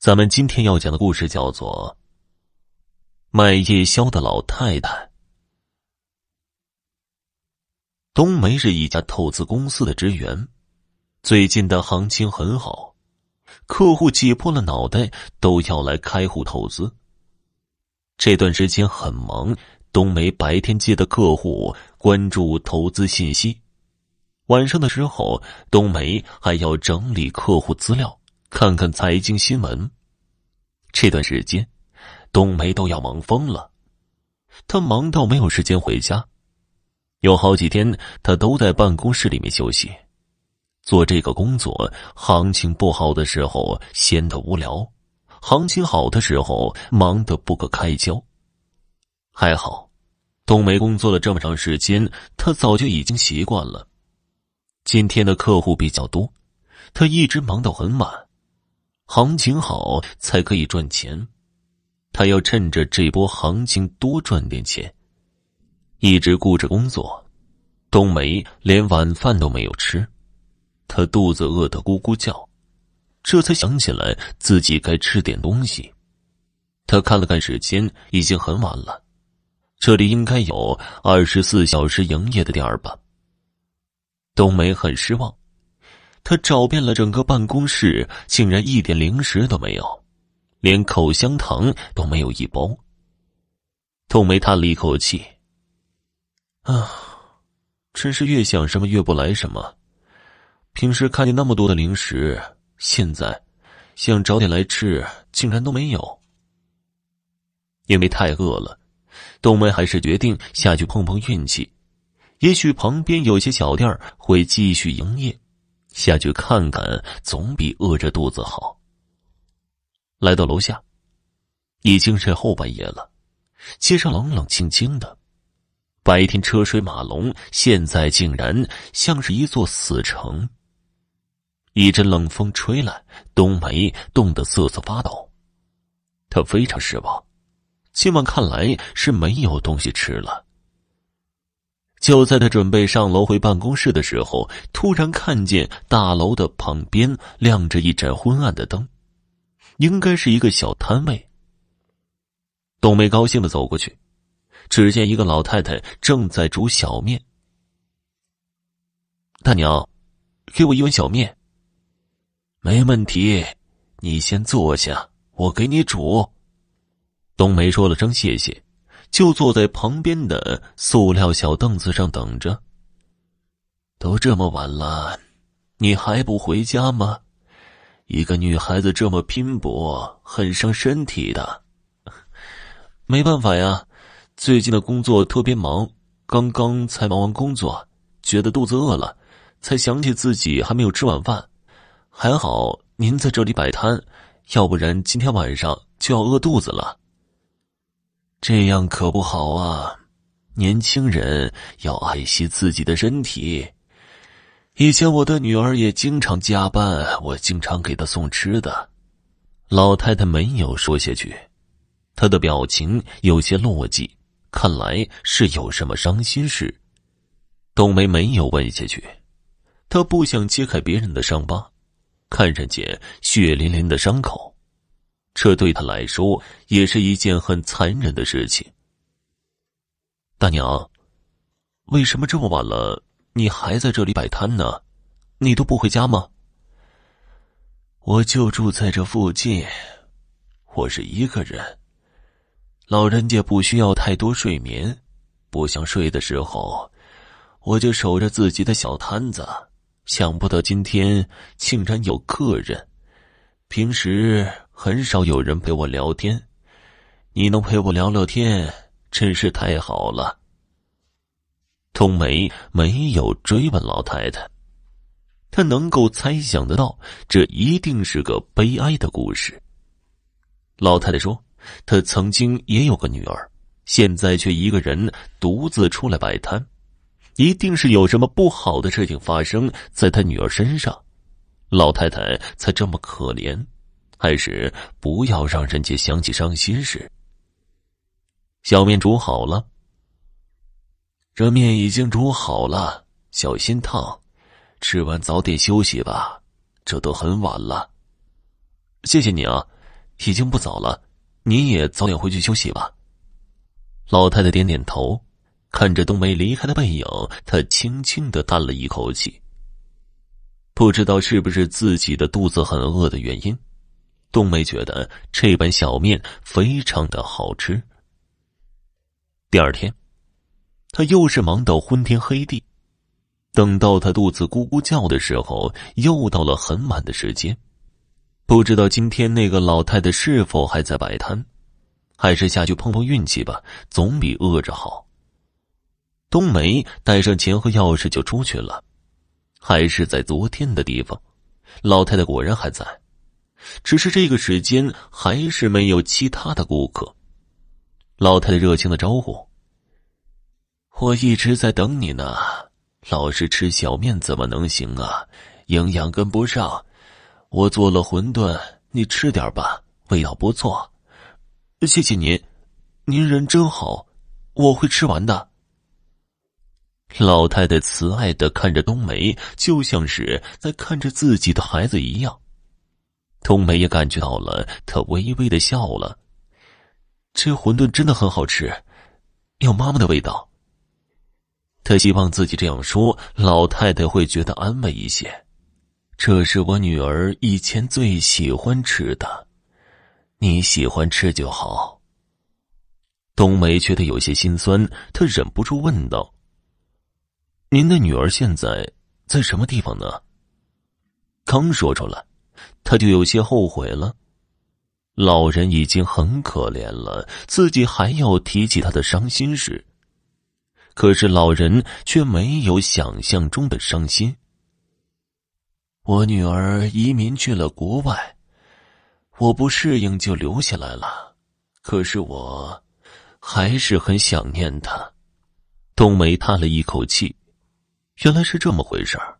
咱们今天要讲的故事叫做《卖夜宵的老太太》。冬梅是一家投资公司的职员，最近的行情很好，客户挤破了脑袋都要来开户投资。这段时间很忙，冬梅白天接的客户关注投资信息，晚上的时候，冬梅还要整理客户资料。看看财经新闻。这段时间，冬梅都要忙疯了，她忙到没有时间回家，有好几天她都在办公室里面休息。做这个工作，行情不好的时候闲得无聊，行情好的时候忙得不可开交。还好，冬梅工作了这么长时间，她早就已经习惯了。今天的客户比较多，她一直忙到很晚。行情好才可以赚钱，他要趁着这波行情多赚点钱。一直顾着工作，冬梅连晚饭都没有吃，她肚子饿得咕咕叫，这才想起来自己该吃点东西。他看了看时间，已经很晚了，这里应该有二十四小时营业的店儿吧。冬梅很失望。他找遍了整个办公室，竟然一点零食都没有，连口香糖都没有一包。冬梅叹了一口气：“啊，真是越想什么越不来什么。平时看见那么多的零食，现在想找点来吃，竟然都没有。因为太饿了，冬梅还是决定下去碰碰运气，也许旁边有些小店会继续营业。”下去看看，总比饿着肚子好。来到楼下，已经是后半夜了，街上冷冷清清的，白天车水马龙，现在竟然像是一座死城。一阵冷风吹来，冬梅冻得瑟瑟发抖，她非常失望，今晚看来是没有东西吃了。就在他准备上楼回办公室的时候，突然看见大楼的旁边亮着一盏昏暗的灯，应该是一个小摊位。冬梅高兴的走过去，只见一个老太太正在煮小面。大娘，给我一碗小面。没问题，你先坐下，我给你煮。冬梅说了声谢谢。就坐在旁边的塑料小凳子上等着。都这么晚了，你还不回家吗？一个女孩子这么拼搏，很伤身体的。没办法呀，最近的工作特别忙，刚刚才忙完工作，觉得肚子饿了，才想起自己还没有吃晚饭。还好您在这里摆摊，要不然今天晚上就要饿肚子了。这样可不好啊！年轻人要爱惜自己的身体。以前我的女儿也经常加班，我经常给她送吃的。老太太没有说下去，她的表情有些落寂，看来是有什么伤心事。冬梅没有问下去，她不想揭开别人的伤疤，看上去血淋淋的伤口。这对他来说也是一件很残忍的事情。大娘，为什么这么晚了，你还在这里摆摊呢？你都不回家吗？我就住在这附近，我是一个人。老人家不需要太多睡眠，不想睡的时候，我就守着自己的小摊子。想不到今天竟然有客人，平时。很少有人陪我聊天，你能陪我聊聊天，真是太好了。冬梅没有追问老太太，她能够猜想得到，这一定是个悲哀的故事。老太太说，她曾经也有个女儿，现在却一个人独自出来摆摊，一定是有什么不好的事情发生在她女儿身上，老太太才这么可怜。还是不要让人家想起伤心事。小面煮好了，这面已经煮好了，小心烫。吃完早点休息吧，这都很晚了。谢谢你啊，已经不早了，你也早点回去休息吧。老太太点点头，看着冬梅离开的背影，她轻轻的叹了一口气。不知道是不是自己的肚子很饿的原因，冬梅觉得这碗小面非常的好吃。第二天，她又是忙到昏天黑地，等到她肚子咕咕叫的时候，又到了很晚的时间。不知道今天那个老太太是否还在摆摊，还是下去碰碰运气吧，总比饿着好。冬梅带上钱和钥匙就出去了，还是在昨天的地方，老太太果然还在，只是这个时间还是没有其他的顾客。老太太热情的招呼：“我一直在等你呢，老是吃小面怎么能行啊？营养跟不上。”我做了馄饨，你吃点吧，味道不错。谢谢您，您人真好，我会吃完的。老太太慈爱的看着冬梅，就像是在看着自己的孩子一样。冬梅也感觉到了，她微微的笑了。这馄饨真的很好吃，有妈妈的味道。她希望自己这样说，老太太会觉得安慰一些。这是我女儿以前最喜欢吃的，你喜欢吃就好。冬梅觉得有些心酸，她忍不住问道：“您的女儿现在在什么地方呢？”刚说出来，他就有些后悔了。老人已经很可怜了，自己还要提起他的伤心事。可是老人却没有想象中的伤心。我女儿移民去了国外，我不适应就留下来了。可是我还是很想念她。冬梅叹了一口气，原来是这么回事儿。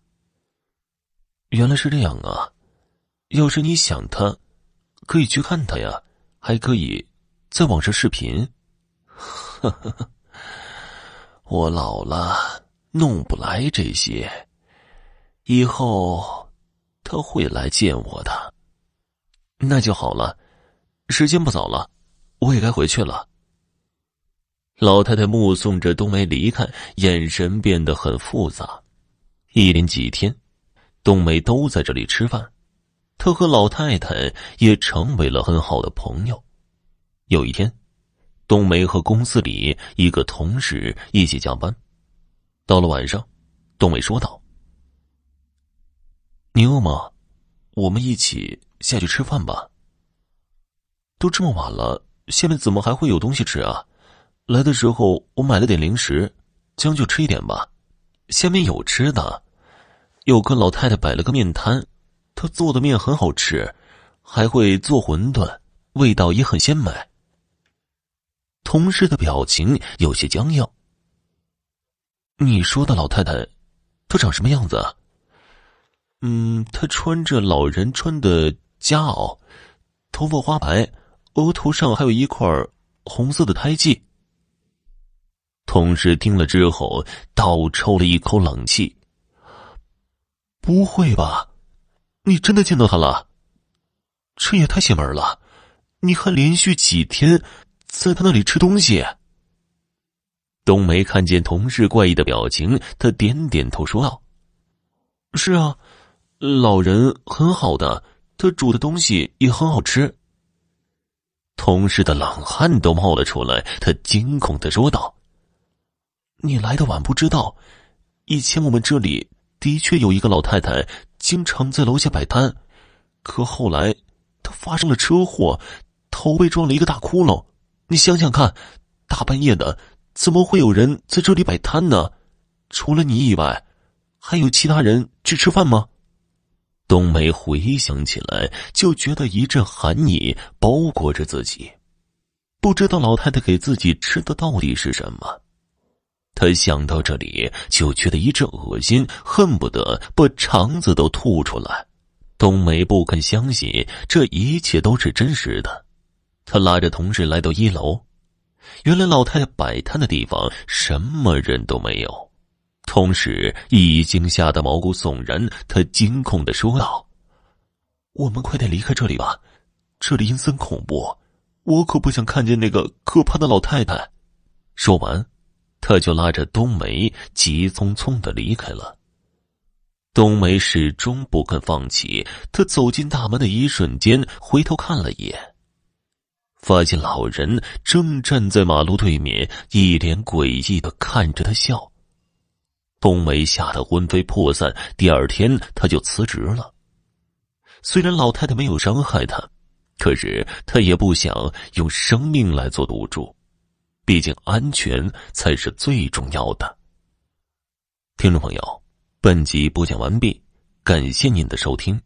原来是这样啊！要是你想他，可以去看他呀，还可以在网上视频。呵呵呵，我老了，弄不来这些，以后。他会来见我的，那就好了。时间不早了，我也该回去了。老太太目送着冬梅离开，眼神变得很复杂。一连几天，冬梅都在这里吃饭，他和老太太也成为了很好的朋友。有一天，冬梅和公司里一个同事一起加班，到了晚上，冬梅说道。你饿吗？我们一起下去吃饭吧。都这么晚了，下面怎么还会有东西吃啊？来的时候我买了点零食，将就吃一点吧。下面有吃的，有个老太太摆了个面摊，他做的面很好吃，还会做馄饨，味道也很鲜美。同事的表情有些僵硬。你说的老太太，她长什么样子？嗯，她穿着老人穿的夹袄，头发花白，额头上还有一块红色的胎记。同事听了之后，倒抽了一口冷气。不会吧，你真的见到他了？这也太邪门了！你还连续几天在他那里吃东西？冬梅看见同事怪异的表情，他点点头说道：“是啊。”老人很好的，他煮的东西也很好吃。同事的冷汗都冒了出来，他惊恐的说道：“你来的晚不知道，以前我们这里的确有一个老太太，经常在楼下摆摊，可后来她发生了车祸，头被撞了一个大窟窿。你想想看，大半夜的，怎么会有人在这里摆摊呢？除了你以外，还有其他人去吃饭吗？”冬梅回想起来，就觉得一阵寒意包裹着自己，不知道老太太给自己吃的到底是什么。他想到这里，就觉得一阵恶心，恨不得把肠子都吐出来。冬梅不肯相信这一切都是真实的，她拉着同事来到一楼，原来老太太摆摊的地方什么人都没有。同时已经吓得毛骨悚然，他惊恐的说道：“我们快点离开这里吧，这里阴森恐怖，我可不想看见那个可怕的老太太。说完，他就拉着冬梅急匆匆的离开了。冬梅始终不肯放弃。她走进大门的一瞬间，回头看了一眼，发现老人正站在马路对面，一脸诡异的看着他笑。冬梅吓得魂飞魄散。第二天，她就辞职了。虽然老太太没有伤害她，可是她也不想用生命来做赌注，毕竟安全才是最重要的。听众朋友。本集播讲完毕，感谢您的收听。